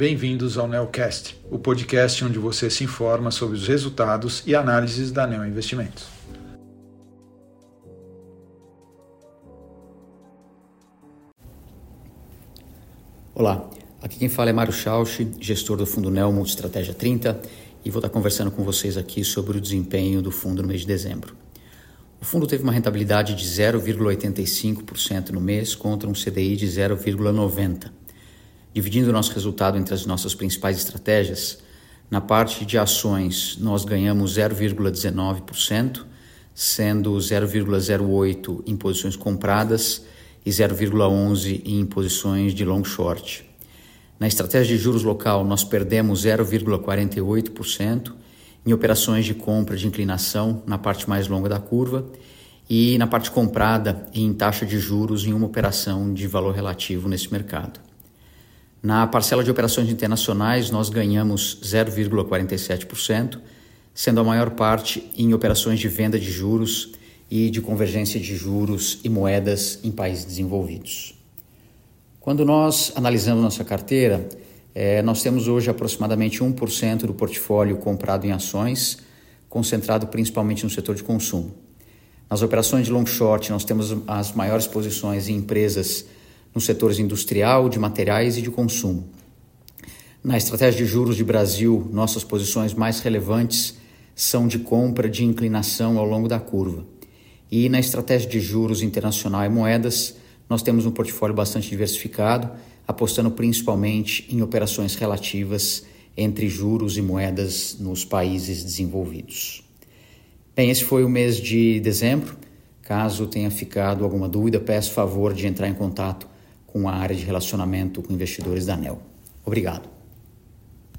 bem-vindos ao Neocast, o podcast onde você se informa sobre os resultados e análises da Neo Investimentos. Olá, aqui quem fala é Mário Schausch, gestor do Fundo Neo Multistratégia 30, e vou estar conversando com vocês aqui sobre o desempenho do fundo no mês de dezembro. O fundo teve uma rentabilidade de 0,85% no mês contra um CDI de 0,90%. Dividindo o nosso resultado entre as nossas principais estratégias, na parte de ações nós ganhamos 0,19%, sendo 0,08% em posições compradas e 0,11% em posições de long short. Na estratégia de juros local nós perdemos 0,48% em operações de compra de inclinação na parte mais longa da curva e na parte comprada em taxa de juros em uma operação de valor relativo nesse mercado. Na parcela de operações internacionais, nós ganhamos 0,47%, sendo a maior parte em operações de venda de juros e de convergência de juros e moedas em países desenvolvidos. Quando nós analisamos nossa carteira, é, nós temos hoje aproximadamente 1% do portfólio comprado em ações, concentrado principalmente no setor de consumo. Nas operações de long short, nós temos as maiores posições em empresas nos setores industrial, de materiais e de consumo. Na estratégia de juros de Brasil, nossas posições mais relevantes são de compra de inclinação ao longo da curva. E na estratégia de juros internacional e moedas, nós temos um portfólio bastante diversificado, apostando principalmente em operações relativas entre juros e moedas nos países desenvolvidos. Bem, esse foi o mês de dezembro. Caso tenha ficado alguma dúvida, peço favor de entrar em contato com a área de relacionamento com investidores da ANEL. Obrigado.